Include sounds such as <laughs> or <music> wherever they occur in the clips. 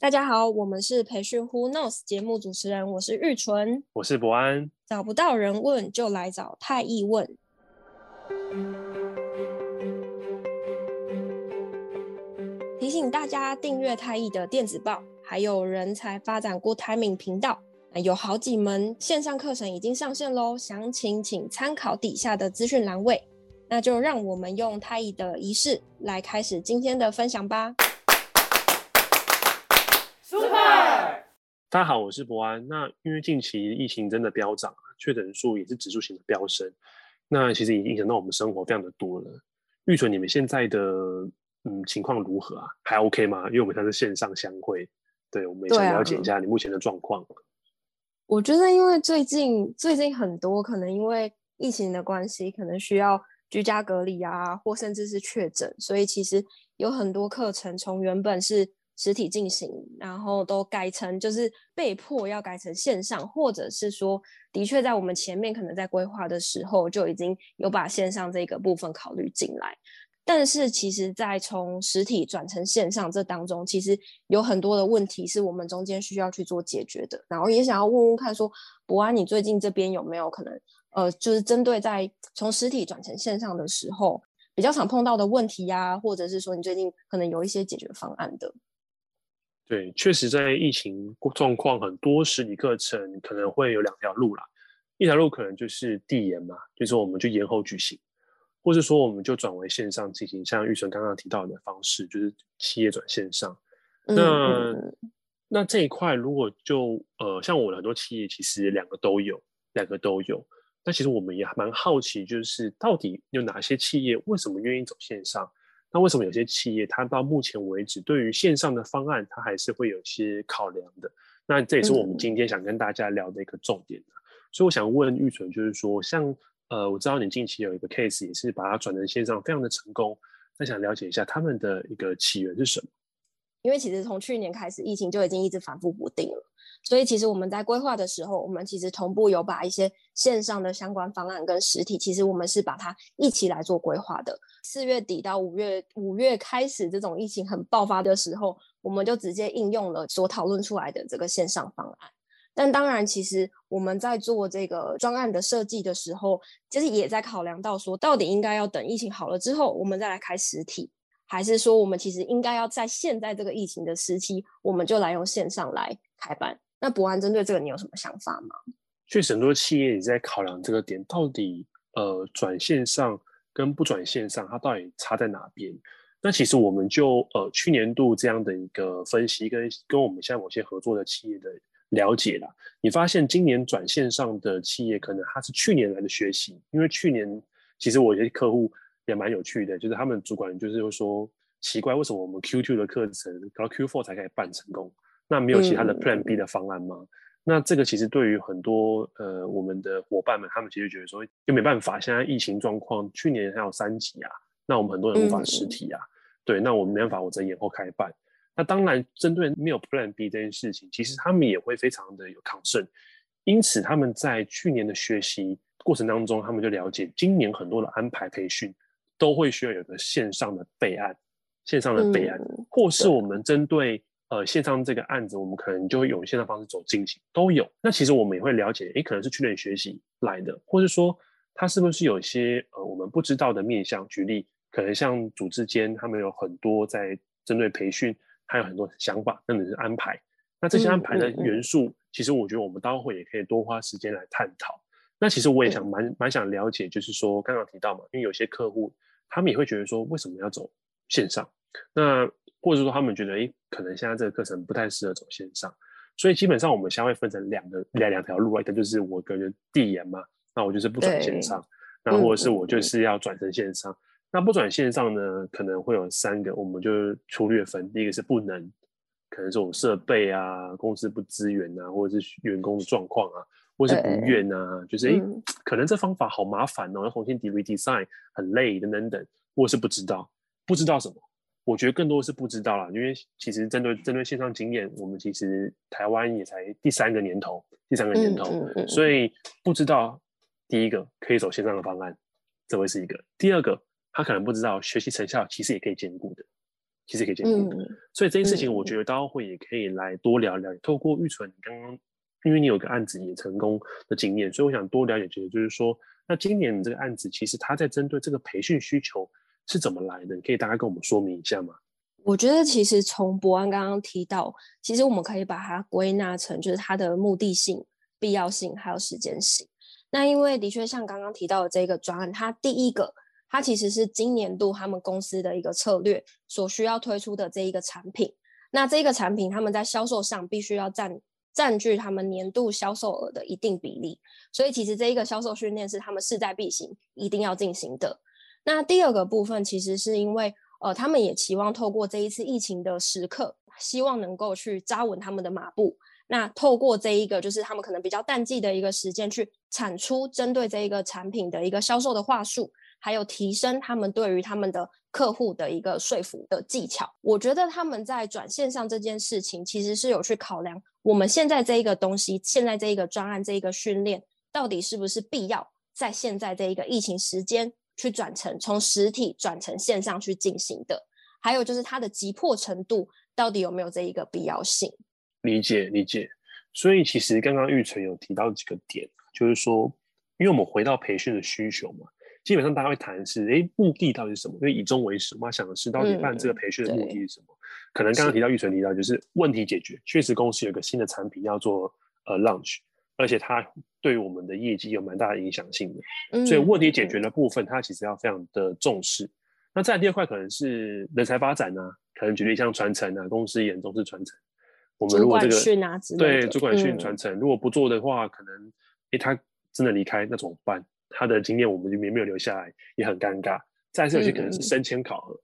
大家好，我们是培训 Who Knows 节目主持人，我是玉纯，我是博安。找不到人问，就来找太易问。提醒大家订阅太易的电子报，还有人才发展 Good Timing 频道。有好几门线上课程已经上线喽，详情请参考底下的资讯栏位。那就让我们用太易的仪式来开始今天的分享吧。大家好，我是博安。那因为近期疫情真的飙涨，确诊数也是指数型的飙升，那其实已经影响到我们生活非常的多了。玉纯，你们现在的嗯情况如何啊？还 OK 吗？因为我们现在是线上相会，对，我们也想了解一下你目前的状况。啊。我觉得，因为最近最近很多可能因为疫情的关系，可能需要居家隔离啊，或甚至是确诊，所以其实有很多课程从原本是。实体进行，然后都改成就是被迫要改成线上，或者是说，的确在我们前面可能在规划的时候就已经有把线上这个部分考虑进来。但是其实，在从实体转成线上这当中，其实有很多的问题是我们中间需要去做解决的。然后也想要问问看，说博安，你最近这边有没有可能，呃，就是针对在从实体转成线上的时候比较常碰到的问题呀、或者是说你最近可能有一些解决方案的。对，确实，在疫情状况，很多实体课程可能会有两条路啦。一条路可能就是递延嘛，就是说我们就延后举行，或是说我们就转为线上进行，像玉纯刚刚提到的方式，就是企业转线上。那、嗯、那这一块如果就呃，像我的很多企业，其实两个都有，两个都有。那其实我们也蛮好奇，就是到底有哪些企业为什么愿意走线上？那为什么有些企业它到目前为止对于线上的方案，它还是会有些考量的？那这也是我们今天想跟大家聊的一个重点。嗯、所以我想问玉纯，就是说，像呃，我知道你近期有一个 case 也是把它转成线上，非常的成功。那想了解一下他们的一个起源是什么？因为其实从去年开始，疫情就已经一直反复不定了。所以其实我们在规划的时候，我们其实同步有把一些线上的相关方案跟实体，其实我们是把它一起来做规划的。四月底到五月，五月开始这种疫情很爆发的时候，我们就直接应用了所讨论出来的这个线上方案。但当然，其实我们在做这个专案的设计的时候，其实也在考量到说，到底应该要等疫情好了之后，我们再来开实体，还是说我们其实应该要在现在这个疫情的时期，我们就来用线上来开办。那博安针对这个，你有什么想法吗？确实，很多企业也在考量这个点，到底呃转线上跟不转线上，它到底差在哪边？那其实我们就呃去年度这样的一个分析，跟跟我们现在某些合作的企业的了解啦，你发现今年转线上的企业，可能它是去年来的学习，因为去年其实我有些客户也蛮有趣的，就是他们主管就是说奇怪，为什么我们 Q2 的课程搞到 Q4 才可以办成功？那没有其他的 Plan B 的方案吗？嗯、那这个其实对于很多呃我们的伙伴们，他们其实觉得说，就没办法，现在疫情状况，去年还有三级啊，那我们很多人无法实体啊，嗯、对，那我们没办法，我再延后开办。那当然，针对没有 Plan B 这件事情，其实他们也会非常的有 concern，因此他们在去年的学习过程当中，他们就了解今年很多的安排培训都会需要有个线上的备案，线上的备案，嗯、或是我们针对。呃，线上这个案子，我们可能就会用线上方式走进行，都有。那其实我们也会了解，诶，可能是去年学习来的，或者说他是不是有一些呃我们不知道的面向？举例，可能像组织间他们有很多在针对培训，还有很多想法，甚至是安排。那这些安排的元素，嗯嗯嗯、其实我觉得我们待会也可以多花时间来探讨。那其实我也想蛮蛮想了解，就是说刚刚提到嘛，因为有些客户他们也会觉得说，为什么要走线上？那或者说他们觉得，诶，可能现在这个课程不太适合走线上，所以基本上我们将会分成两个两两条路，一个就是我个人递延嘛，那我就是不转线上，然后或者是我就是要转成线上。嗯、那不转线上呢，可能会有三个，我们就粗略分，第一个是不能，可能这种设备啊，公司不支援啊，或者是员工的状况啊，或者是不愿啊，就是诶，嗯、<tsk> 可能这方法好麻烦哦，要重新 redesign 很累等等等，或者是不知道，不知道什么。我觉得更多是不知道啦，因为其实针对针对线上经验，我们其实台湾也才第三个年头，第三个年头，嗯嗯嗯、所以不知道第一个可以走线上的方案，这会是一个；第二个，他可能不知道学习成效其实也可以兼顾的，其实可以兼顾。嗯、所以这件事情，我觉得大家会也可以来多聊聊。嗯、透过玉纯，你刚刚因为你有个案子也成功的经验，所以我想多了解，就是说，那今年你这个案子其实它在针对这个培训需求是怎么来的？你可以大概跟我们说明一下吗？我觉得其实从博安刚刚提到，其实我们可以把它归纳成就是它的目的性、必要性还有时间性。那因为的确像刚刚提到的这个专案，它第一个，它其实是今年度他们公司的一个策略所需要推出的这一个产品。那这个产品他们在销售上必须要占占据他们年度销售额的一定比例，所以其实这一个销售训练是他们势在必行，一定要进行的。那第二个部分其实是因为。呃，他们也期望透过这一次疫情的时刻，希望能够去扎稳他们的马步。那透过这一个，就是他们可能比较淡季的一个时间，去产出针对这一个产品的一个销售的话术，还有提升他们对于他们的客户的一个说服的技巧。我觉得他们在转线上这件事情，其实是有去考量我们现在这一个东西，现在这一个专案这一个训练，到底是不是必要在现在这一个疫情时间。去转成从实体转成线上去进行的，还有就是它的急迫程度到底有没有这一个必要性？理解理解。所以其实刚刚玉纯有提到几个点，就是说，因为我们回到培训的需求嘛，基本上大家会谈是，哎，目的到底是什么？因为以终为始嘛，想的是到底办这个培训的目的是什么？嗯、可能刚刚提到玉纯提到就是问题解决，确实公司有个新的产品要做呃 launch。而且它对我们的业绩有蛮大的影响性的，嗯、所以问题解决的部分，它其实要非常的重视。嗯、那再第二块可能是人才发展啊，可能举例像传承啊，公司也重视传承。我们如果这个对主管训传承，如果不做的话，可能诶他真的离开那怎么办？他的经验我们就没没有留下来，也很尴尬。再来是有些可能是升迁考核，嗯、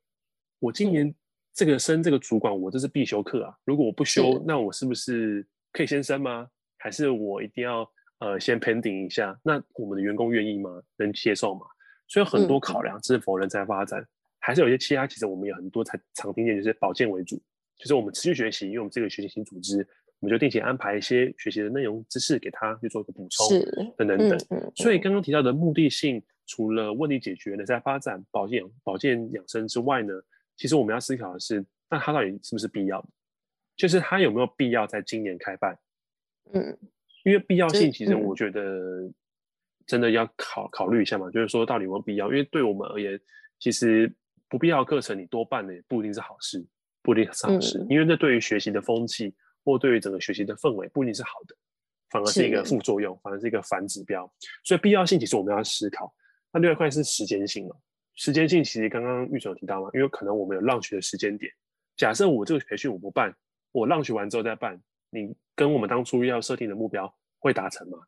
我今年这个升这个主管，我这是必修课啊，如果我不修，是那我是不是可以先升吗？还是我一定要呃先 pending 一下？那我们的员工愿意吗？能接受吗？所以很多考量，是否人才发展，嗯、还是有些其他。其实我们有很多才常听见，就是保健为主，就是我们持续学习，因为我们这个学习型组织，我们就定期安排一些学习的内容知识给他去做一个补充，是等等等。嗯嗯、所以刚刚提到的目的性，除了问题解决、人才发展、保健、保健养生之外呢，其实我们要思考的是，那它到底是不是必要的？就是它有没有必要在今年开办？嗯，因为必要性，其实我觉得真的要考考虑一下嘛，就是说到底有没有必要？因为对我们而言，其实不必要课程你多办的也不一定是好事，不一定是好事，因为那对于学习的风气或对于整个学习的氛围不一定是好的，反而是一个副作用，反而是一个反指标。所以必要性其实我们要思考。那另外一块是时间性了，时间性其实刚刚玉总有提到嘛，因为可能我们有 launch 的时间点，假设我这个培训我不办，我 launch 完之后再办。你跟我们当初要设定的目标会达成吗？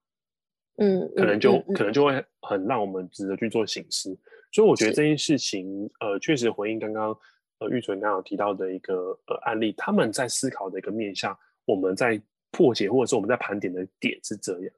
嗯，可能就、嗯嗯、可能就会很让我们值得去做省思。所以我觉得这件事情，是呃，确实回应刚刚呃玉纯刚刚有提到的一个呃案例，他们在思考的一个面向，我们在破解或者是我们在盘点的点是这样。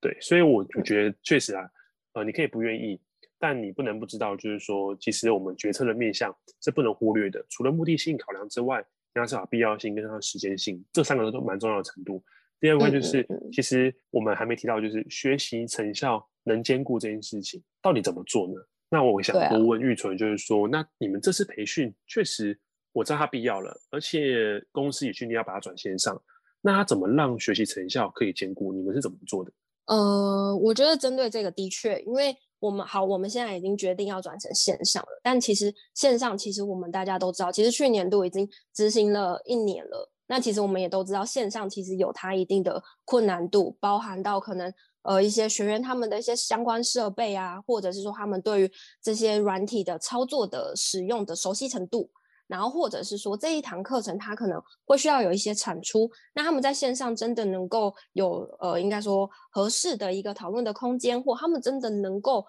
对，所以我我觉得确实啊，呃，你可以不愿意，但你不能不知道，就是说，其实我们决策的面向是不能忽略的，除了目的性考量之外。要是把必要性跟它的时间性这三个都蛮重要的程度。第二个就是，嗯嗯嗯、其实我们还没提到，就是学习成效能兼顾这件事情到底怎么做呢？那我想多问玉纯，就是说，啊、那你们这次培训确实我知道它必要了，而且公司也确定要把它转线上，那它怎么让学习成效可以兼顾？你们是怎么做的？呃，我觉得针对这个的确，因为。我们好，我们现在已经决定要转成线上了。但其实线上，其实我们大家都知道，其实去年度已经执行了一年了。那其实我们也都知道，线上其实有它一定的困难度，包含到可能呃一些学员他们的一些相关设备啊，或者是说他们对于这些软体的操作的使用的熟悉程度。然后，或者是说这一堂课程，它可能会需要有一些产出，那他们在线上真的能够有呃，应该说合适的一个讨论的空间，或他们真的能够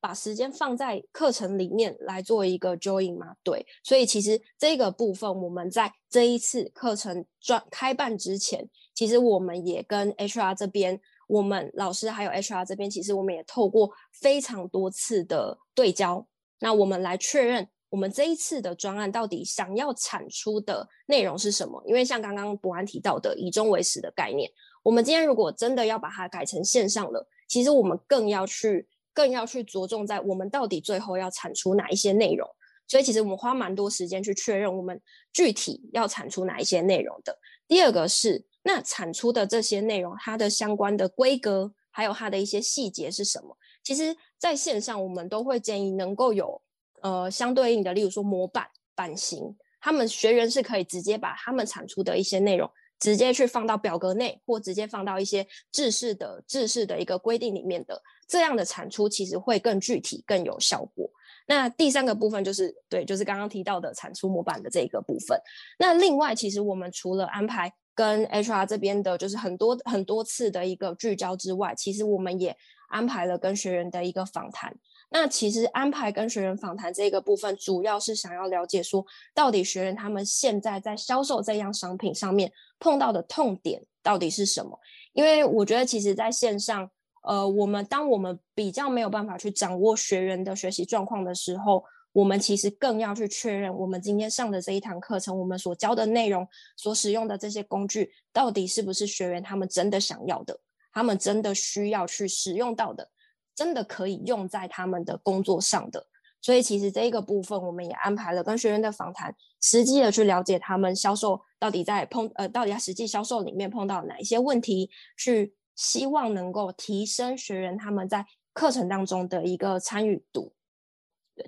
把时间放在课程里面来做一个 join 吗？对，所以其实这个部分我们在这一次课程转开办之前，其实我们也跟 HR 这边，我们老师还有 HR 这边，其实我们也透过非常多次的对焦，那我们来确认。我们这一次的专案到底想要产出的内容是什么？因为像刚刚博安提到的以终为始的概念，我们今天如果真的要把它改成线上了，其实我们更要去更要去着重在我们到底最后要产出哪一些内容。所以其实我们花蛮多时间去确认我们具体要产出哪一些内容的。第二个是，那产出的这些内容，它的相关的规格，还有它的一些细节是什么？其实在线上，我们都会建议能够有呃相对应的，例如说模板、版型，他们学员是可以直接把他们产出的一些内容，直接去放到表格内，或直接放到一些制式的制式的一个规定里面的，这样的产出其实会更具体、更有效果。那第三个部分就是对，就是刚刚提到的产出模板的这一个部分。那另外，其实我们除了安排跟 HR 这边的，就是很多很多次的一个聚焦之外，其实我们也安排了跟学员的一个访谈。那其实安排跟学员访谈这个部分，主要是想要了解说，到底学员他们现在在销售这样商品上面碰到的痛点到底是什么？因为我觉得，其实在线上，呃，我们当我们比较没有办法去掌握学员的学习状况的时候，我们其实更要去确认，我们今天上的这一堂课程，我们所教的内容，所使用的这些工具，到底是不是学员他们真的想要的，他们真的需要去使用到的。真的可以用在他们的工作上的，所以其实这一个部分我们也安排了跟学员的访谈，实际的去了解他们销售到底在碰呃，到底在实际销售里面碰到哪一些问题，去希望能够提升学员他们在课程当中的一个参与度，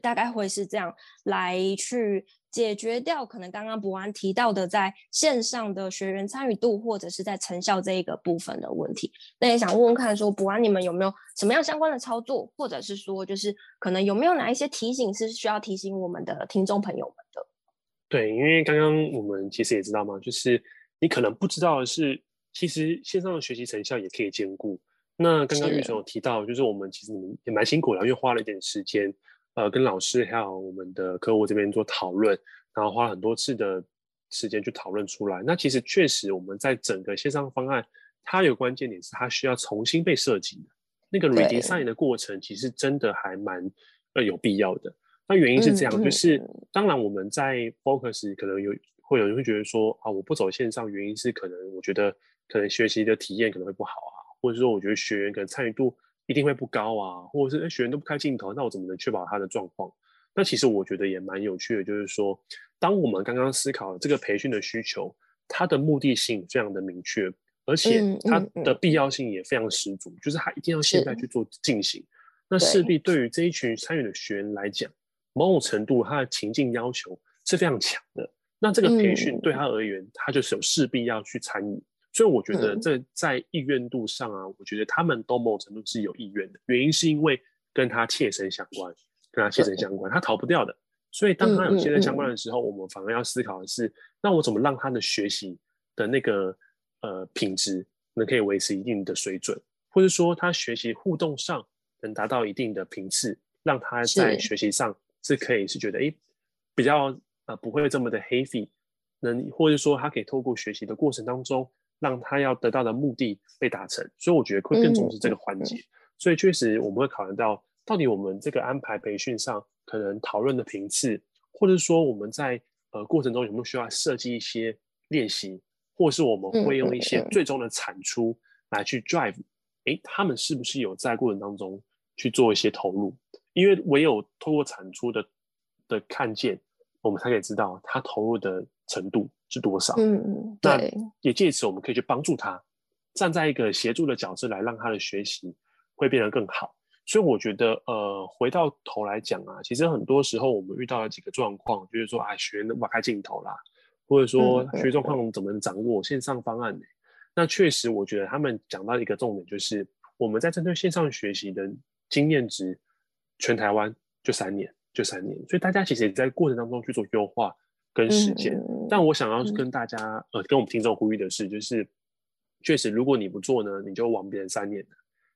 大概会是这样来去。解决掉可能刚刚博安提到的在线上的学员参与度或者是在成效这一个部分的问题，那也想问问看，说博安你们有没有什么样相关的操作，或者是说就是可能有没有哪一些提醒是需要提醒我们的听众朋友们的？对，因为刚刚我们其实也知道嘛，就是你可能不知道的是，其实线上的学习成效也可以兼顾。那刚刚玉成有提到，就是我们其实也蛮辛苦的，因为花了一点时间。呃，跟老师还有我们的客户这边做讨论，然后花了很多次的时间去讨论出来。那其实确实，我们在整个线上方案，它有关键点是它需要重新被设计的。那个 redesign 的过程，其实真的还蛮呃有必要的。那原因是这样，嗯、就是、嗯、当然我们在 focus 可能有会有人会觉得说啊，我不走线上，原因是可能我觉得可能学习的体验可能会不好啊，或者说我觉得学员可能参与度。一定会不高啊，或者是学员都不开镜头，那我怎么能确保他的状况？那其实我觉得也蛮有趣的，就是说，当我们刚刚思考这个培训的需求，它的目的性非常的明确，而且它的必要性也非常十足，嗯嗯嗯、就是它一定要现在去做进行。那势必对于这一群参与的学员来讲，某种程度他的情境要求是非常强的。那这个培训对他而言，他就是有势必要去参与。所以我觉得这在意愿度上啊，我觉得他们都某种程度是有意愿的。原因是因为跟他切身相关，跟他切身相关，他逃不掉的。所以当他有切身相关的时候，我们反而要思考的是，那我怎么让他的学习的那个呃品质能可以维持一定的水准，或者说他学习互动上能达到一定的频次，让他在学习上是可以是觉得哎比较呃不会这么的 heavy，能或者说他可以透过学习的过程当中。让他要得到的目的被达成，所以我觉得会更重视这个环节。嗯、所以确实我们会考量到，到底我们这个安排培训上可能讨论的频次，或者说我们在呃过程中有没有需要设计一些练习，或是我们会用一些最终的产出来去 drive，哎、嗯，他们是不是有在过程当中去做一些投入？因为唯有透过产出的的看见，我们才可以知道他投入的程度。是多少？嗯，那也借此我们可以去帮助他，站在一个协助的角色来让他的学习会变得更好。所以我觉得，呃，回到头来讲啊，其实很多时候我们遇到了几个状况，就是说啊，学员挖开镜头啦，或者说学习状况怎么掌握线上方案呢？那确实，我觉得他们讲到一个重点，就是我们在针对线上学习的经验值，全台湾就三年，就三年，所以大家其实也在过程当中去做优化。跟实践，嗯、但我想要跟大家、嗯、呃，跟我们听众呼吁的是，就是确实，如果你不做呢，你就枉别人三年了。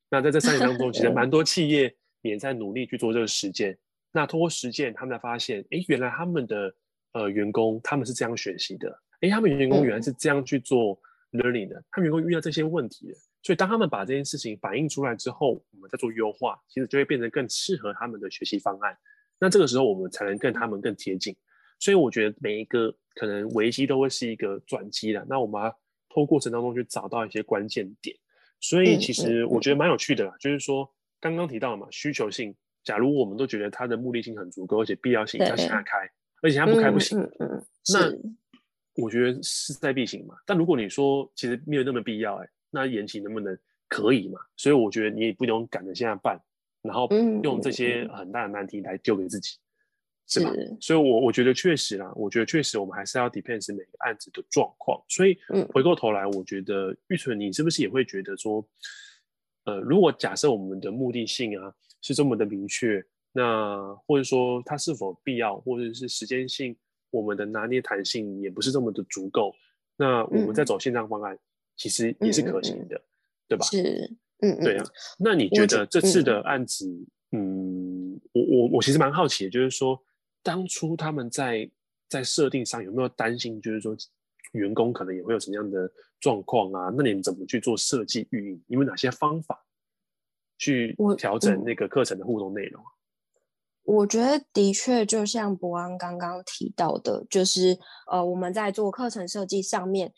那在这三年当中，其实蛮多企业也在努力去做这个实践。那通过实践，他们才发现，哎，原来他们的呃员工他们是这样学习的，哎，他们员工原来是这样去做 learning 的，嗯、他们员工遇到这些问题的。所以当他们把这件事情反映出来之后，我们再做优化，其实就会变成更适合他们的学习方案。那这个时候，我们才能跟他们更贴近。所以我觉得每一个可能危机都会是一个转机了。那我们要透过过程当中去找到一些关键点。所以其实我觉得蛮有趣的啦，就是说刚刚提到了嘛，需求性假如我们都觉得它的目的性很足够，而且必要性要下开，而且它不开不行，那我觉得势在必行嘛。但如果你说其实没有那么必要、欸，哎，那延期能不能可以嘛？所以我觉得你也不用赶着现在办，然后用这些很大的难题来丢给自己。是吧？所以我，我我觉得确实啦，我觉得确实，我们还是要 depends 每个案子的状况。所以，回过头来，我觉得玉纯，你是不是也会觉得说，呃，如果假设我们的目的性啊是这么的明确，那或者说它是否必要，或者是时间性，我们的拿捏弹性也不是这么的足够，那我们再走线上方案，其实也是可行的，嗯、对吧？是，嗯，对啊。那你觉得这次的案子，嗯，嗯我我我其实蛮好奇的，就是说。当初他们在在设定上有没有担心，就是说员工可能也会有什么样的状况啊？那你们怎么去做设计运营？有没有哪些方法去调整那个课程的互动内容？我，我觉得的确就像博安刚刚提到的，就是呃我们在做课程设计上面，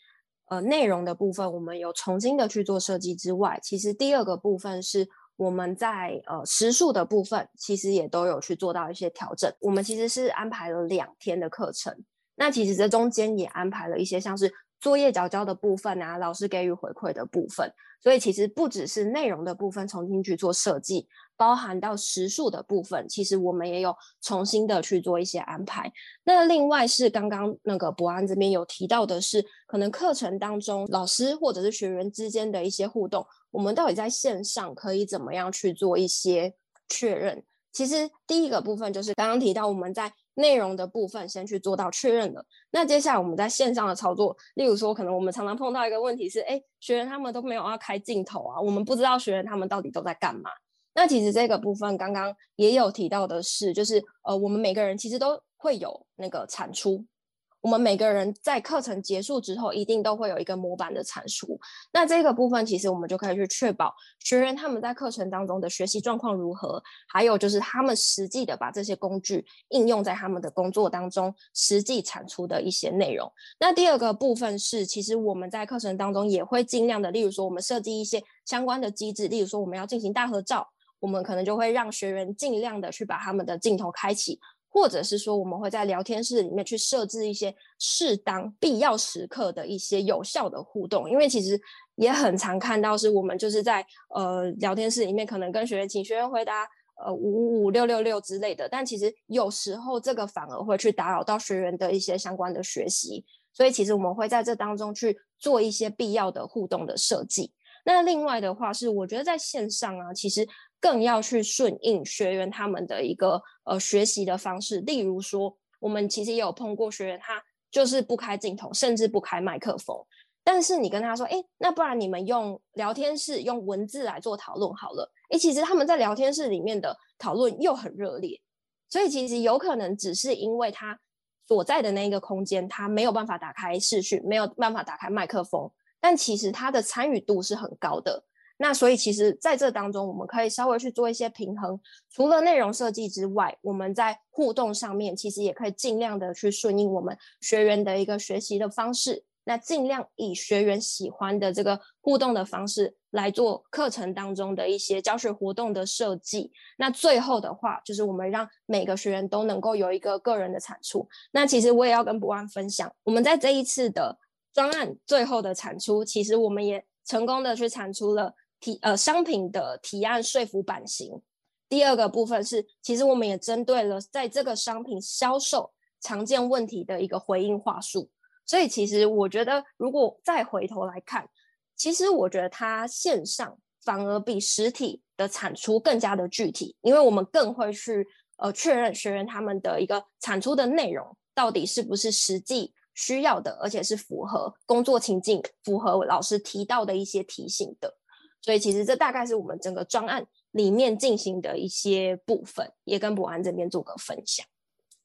呃内容的部分我们有重新的去做设计之外，其实第二个部分是。我们在呃时数的部分，其实也都有去做到一些调整。我们其实是安排了两天的课程，那其实这中间也安排了一些像是作业缴交的部分啊，老师给予回馈的部分。所以其实不只是内容的部分重新去做设计，包含到时数的部分，其实我们也有重新的去做一些安排。那另外是刚刚那个博安这边有提到的是，可能课程当中老师或者是学员之间的一些互动。我们到底在线上可以怎么样去做一些确认？其实第一个部分就是刚刚提到我们在内容的部分先去做到确认了。那接下来我们在线上的操作，例如说可能我们常常碰到一个问题是，哎，学员他们都没有要开镜头啊，我们不知道学员他们到底都在干嘛。那其实这个部分刚刚也有提到的是，就是呃，我们每个人其实都会有那个产出。我们每个人在课程结束之后，一定都会有一个模板的产出。那这个部分，其实我们就可以去确保学员他们在课程当中的学习状况如何，还有就是他们实际的把这些工具应用在他们的工作当中，实际产出的一些内容。那第二个部分是，其实我们在课程当中也会尽量的，例如说我们设计一些相关的机制，例如说我们要进行大合照，我们可能就会让学员尽量的去把他们的镜头开启。或者是说，我们会在聊天室里面去设置一些适当、必要时刻的一些有效的互动，因为其实也很常看到，是我们就是在呃聊天室里面，可能跟学员请学员回答呃五五五六六六之类的，但其实有时候这个反而会去打扰到学员的一些相关的学习，所以其实我们会在这当中去做一些必要的互动的设计。那另外的话是，我觉得在线上啊，其实。更要去顺应学员他们的一个呃学习的方式，例如说，我们其实也有碰过学员，他就是不开镜头，甚至不开麦克风。但是你跟他说，哎，那不然你们用聊天室用文字来做讨论好了。哎，其实他们在聊天室里面的讨论又很热烈，所以其实有可能只是因为他所在的那一个空间，他没有办法打开视讯，没有办法打开麦克风，但其实他的参与度是很高的。那所以其实在这当中，我们可以稍微去做一些平衡。除了内容设计之外，我们在互动上面其实也可以尽量的去顺应我们学员的一个学习的方式。那尽量以学员喜欢的这个互动的方式来做课程当中的一些教学活动的设计。那最后的话，就是我们让每个学员都能够有一个个人的产出。那其实我也要跟博安分享，我们在这一次的专案最后的产出，其实我们也成功的去产出了。提呃商品的提案说服版型，第二个部分是，其实我们也针对了在这个商品销售常见问题的一个回应话术。所以其实我觉得，如果再回头来看，其实我觉得它线上反而比实体的产出更加的具体，因为我们更会去呃确认学员他们的一个产出的内容到底是不是实际需要的，而且是符合工作情境、符合老师提到的一些提醒的。所以其实这大概是我们整个专案里面进行的一些部分，也跟博安这边做个分享。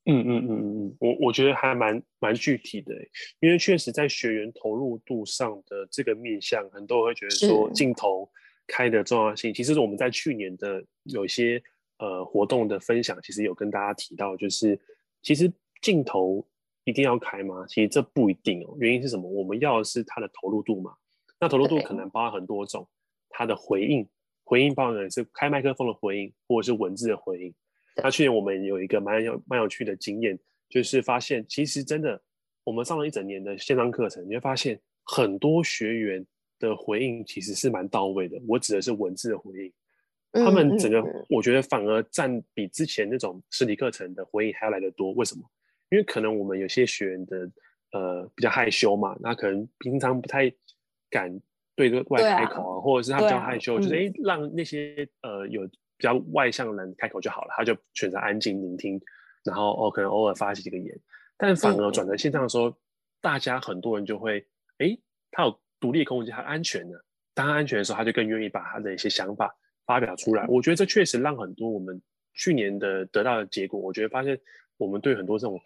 嗯嗯嗯嗯嗯，我我觉得还蛮蛮具体的，因为确实在学员投入度上的这个面向，很多人会觉得说镜头开的重要性。其实我们在去年的有些呃活动的分享，其实有跟大家提到，就是其实镜头一定要开吗？其实这不一定哦。原因是什么？我们要的是它的投入度嘛。那投入度可能包含很多种。它的回应回应包含是开麦克风的回应，或者是文字的回应。那去年我们有一个蛮有蛮有趣的经验，就是发现其实真的，我们上了一整年的线上课程，你会发现很多学员的回应其实是蛮到位的。我指的是文字的回应，他们整个我觉得反而占比之前那种实体课程的回应还要来得多。为什么？因为可能我们有些学员的呃比较害羞嘛，那可能平常不太敢对着外开口啊，啊或者是他比较害羞，啊、就是哎、嗯、让那些呃有。比较外向的人开口就好了，他就选择安静聆听，然后哦，可能偶尔发几个言，但反而转成线上的时候，嗯、大家很多人就会，哎，他有独立空间，他安全的。当他安全的时候，他就更愿意把他的一些想法发表出来。嗯、我觉得这确实让很多我们去年的得到的结果，我觉得发现我们对很多这种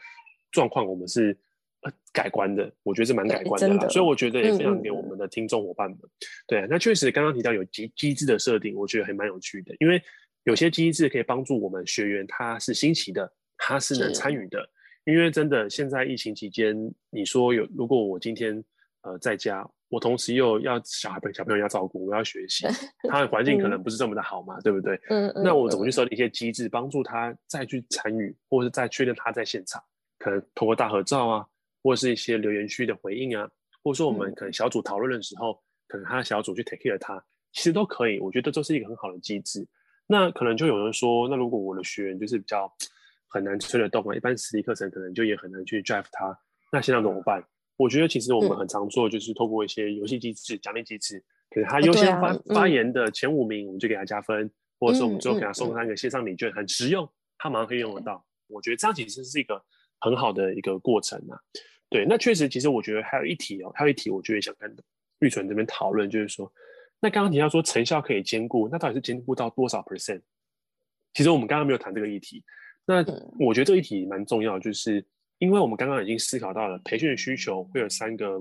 状况，我们是。呃，改观的，我觉得是蛮改观的啦，所以我觉得也分享给我们的听众伙伴们。嗯嗯对，那确实刚刚提到有机机制的设定，我觉得还蛮有趣的，因为有些机制可以帮助我们学员，他是新奇的，他是能参与的。因为真的现在疫情期间，你说有如果我今天呃在家，我同时又要小孩小朋友要照顾，我要学习，<laughs> 他的环境可能不是这么的好嘛，嗯、对不对？嗯，嗯那我怎么去设定一些机制，帮助他再去参与，或者是再确认他在现场，可能通过大合照啊。或是一些留言区的回应啊，或者说我们可能小组讨论的时候，嗯、可能他的小组去 take care 他，其实都可以。我觉得这是一个很好的机制。那可能就有人说，那如果我的学员就是比较很难催得动啊，一般实体课程可能就也很难去 drive 他，那现在怎么办？我觉得其实我们很常做，就是透过一些游戏机制、奖励机制，可能他优先发、发言的前五名，我们就给他加分，嗯、或者说我们最后给他送他一个线上礼券，很实用，他马上可以用得到。嗯、我觉得这样其实是一个。很好的一个过程啊，对，那确实，其实我觉得还有一题哦，还有一题，我觉得想跟玉纯这边讨论，就是说，那刚刚提到说成效可以兼顾，那到底是兼顾到多少 percent？其实我们刚刚没有谈这个议题，那我觉得这个议题蛮重要，就是因为我们刚刚已经思考到了培训的需求会有三个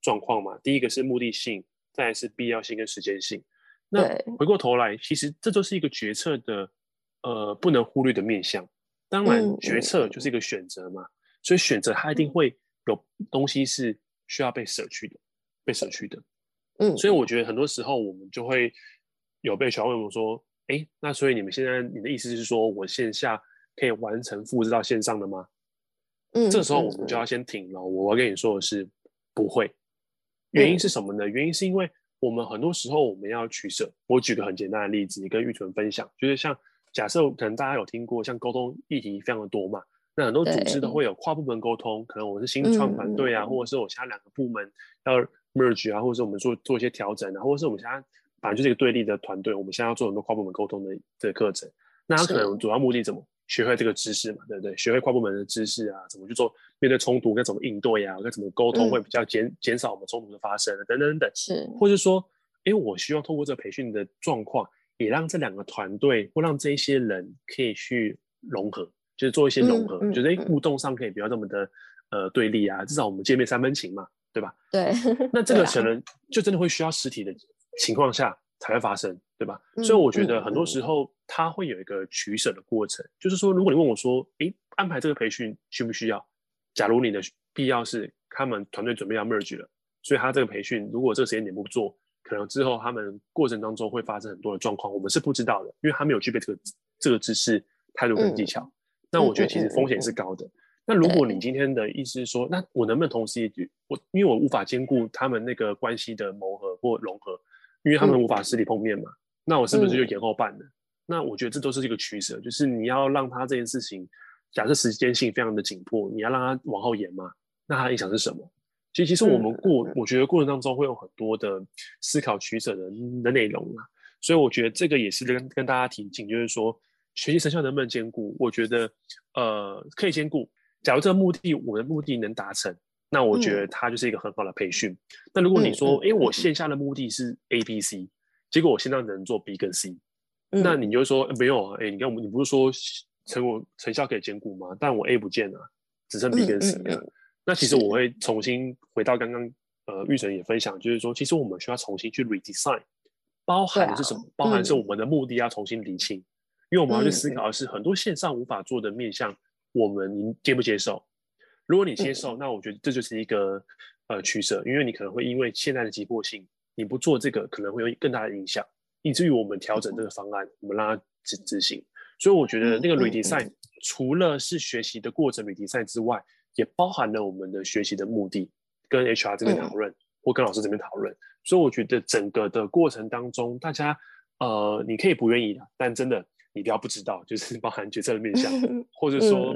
状况嘛，第一个是目的性，再来是必要性跟时间性。那回过头来，其实这就是一个决策的呃不能忽略的面向。当然，决策就是一个选择嘛，嗯、所以选择它一定会有东西是需要被舍去的，被舍去的。嗯，所以我觉得很多时候我们就会有被学员问我说：“哎，那所以你们现在你的意思是说我线下可以完成复制到线上的吗？”嗯，这时候我们就要先停了。我要跟你说的是，不会。原因是什么呢？原因是因为我们很多时候我们要取舍。我举个很简单的例子，你跟玉纯分享，就是像。假设可能大家有听过，像沟通议题非常的多嘛，那很多组织都会有跨部门沟通，可能我是新创团队啊，嗯、或者是我其他两个部门要 merge 啊，或者是我们做做一些调整啊，或者是我们现在反正就是一个对立的团队，我们现在要做很多跨部门沟通的这个课程，那他可能主要目的怎么学会这个知识嘛，对不对？学会跨部门的知识啊，怎么去做面对冲突该怎么应对啊，该怎么沟通会比较减减、嗯、少我们冲突的发生等等等等，是，或者说，哎，我希望通过这个培训的状况。也让这两个团队或让这一些人可以去融合，就是做一些融合，嗯嗯、就是互动上可以不要这么的呃对立啊，至少我们见面三分情嘛，对吧？对。那 <laughs> 这个可能就真的会需要实体的情况下才会发生，对吧？嗯、所以我觉得很多时候它会有一个取舍的过程，嗯、就是说，如果你问我说，诶，安排这个培训需不需要？假如你的必要是他们团队准备要 merge 了，所以他这个培训如果这个时间点不做。可能之后他们过程当中会发生很多的状况，我们是不知道的，因为他没有具备这个这个知识、态度跟技巧。嗯、那我觉得其实风险是高的。那如果你今天的意思是说，那我能不能同时也我，因为我无法兼顾他们那个关系的磨合或融合，因为他们无法实体碰面嘛，嗯、那我是不是就延后办呢？嗯、那我觉得这都是一个取舍，就是你要让他这件事情，假设时间性非常的紧迫，你要让他往后延嘛，那他的影响是什么？其实，其实我们过，嗯、我觉得过程当中会有很多的思考取舍的的内容啊，所以我觉得这个也是跟跟大家提醒，就是说学习成效能不能兼顾？我觉得呃可以兼顾。假如这个目的我的目的能达成，那我觉得它就是一个很好的培训。嗯、那如果你说，哎、嗯，我线下的目的是 A、B、C，结果我线上只能做 B 跟 C，、嗯、那你就说没有啊？哎，你看我们，你不是说成果成效可以兼顾吗？但我 A 不见了，只剩 B 跟 C 了。那其实我会重新回到刚刚，呃，玉成也分享，就是说，其实我们需要重新去 redesign，包含的是什么？啊、包含是我们的目的要重新理清，嗯、因为我们要去思考的是很多线上无法做的面向，我们您接不接受？如果你接受，嗯、那我觉得这就是一个呃取舍，因为你可能会因为现在的急迫性，你不做这个可能会有更大的影响。以至于我们调整这个方案，我们让它执执行。所以我觉得那个 redesign 除了是学习的过程 redesign 之外，也包含了我们的学习的目的，跟 HR 这边讨论，或跟老师这边讨论。所以我觉得整个的过程当中，大家呃，你可以不愿意的，但真的你不要不知道，就是包含决策的面向，或者说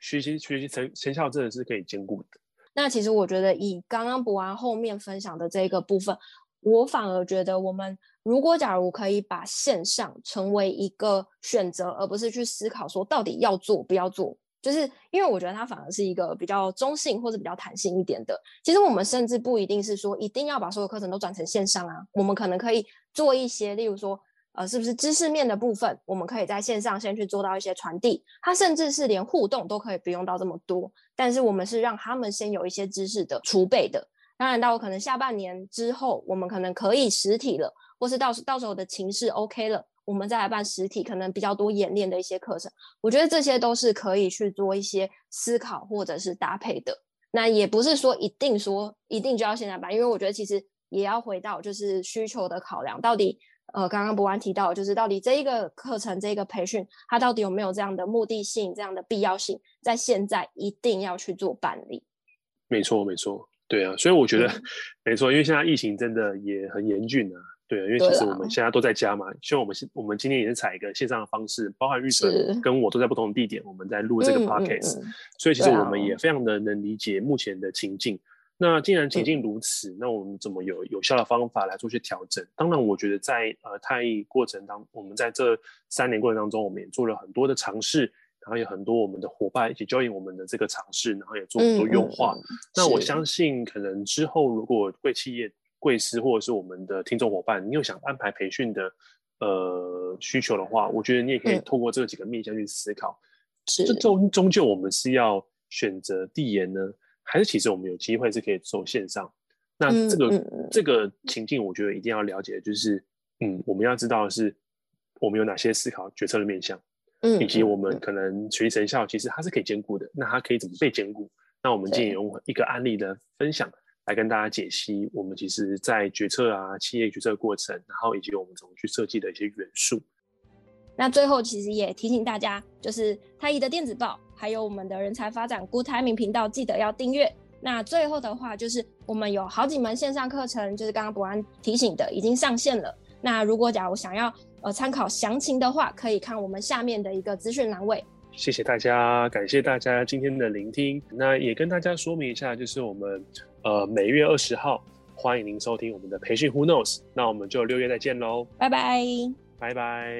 学习学习成成效真的是可以兼顾的。那其实我觉得以刚刚博安后面分享的这个部分，我反而觉得我们。如果假如可以把线上成为一个选择，而不是去思考说到底要做不要做，就是因为我觉得它反而是一个比较中性或者比较弹性一点的。其实我们甚至不一定是说一定要把所有课程都转成线上啊，我们可能可以做一些，例如说，呃，是不是知识面的部分，我们可以在线上先去做到一些传递，它甚至是连互动都可以不用到这么多，但是我们是让他们先有一些知识的储备的。当然，到可能下半年之后，我们可能可以实体了。或是到到时候的情势 OK 了，我们再来办实体，可能比较多演练的一些课程，我觉得这些都是可以去做一些思考或者是搭配的。那也不是说一定说一定就要现在办，因为我觉得其实也要回到就是需求的考量，到底呃刚刚博安提到，就是到底这一个课程这一个培训，它到底有没有这样的目的性、这样的必要性，在现在一定要去做办理。没错，没错，对啊，所以我觉得、嗯、<laughs> 没错，因为现在疫情真的也很严峻啊。对，因为其实我们现在都在家嘛，希望我们我们今天也是采一个线上的方式，包含玉成跟我都在不同的地点，我们在录这个 podcast，、嗯嗯、所以其实我们也非常的能理解目前的情境。那既然情境如此、嗯，那我们怎么有有效的方法来做些调整？当然，我觉得在呃太艺过程当，我们在这三年过程当中，我们也做了很多的尝试，然后有很多我们的伙伴一起 join 我们的这个尝试，然后也做很多优化、嗯嗯。那我相信，可能之后如果贵企业。贵司或者是我们的听众伙伴，你有想安排培训的呃需求的话，我觉得你也可以透过这几个面向去思考。这终终究我们是要选择递延呢，还是其实我们有机会是可以走线上？那这个、嗯、这个情境，我觉得一定要了解，就是嗯，我们要知道的是我们有哪些思考决策的面向，嗯，以及我们可能学习成效其实它是可以兼顾的。那它可以怎么被兼顾？那我们今天用一个案例的分享。来跟大家解析我们其实在决策啊、企业决策的过程，然后以及我们怎么去设计的一些元素。那最后其实也提醒大家，就是太一的电子报，还有我们的人才发展 Good Timing 频道，记得要订阅。那最后的话，就是我们有好几门线上课程，就是刚刚博安提醒的，已经上线了。那如果假如想要呃参考详情的话，可以看我们下面的一个资讯栏位。谢谢大家，感谢大家今天的聆听。那也跟大家说明一下，就是我们。呃，每月二十号，欢迎您收听我们的培训 Who Knows，那我们就六月再见喽，拜拜，拜拜。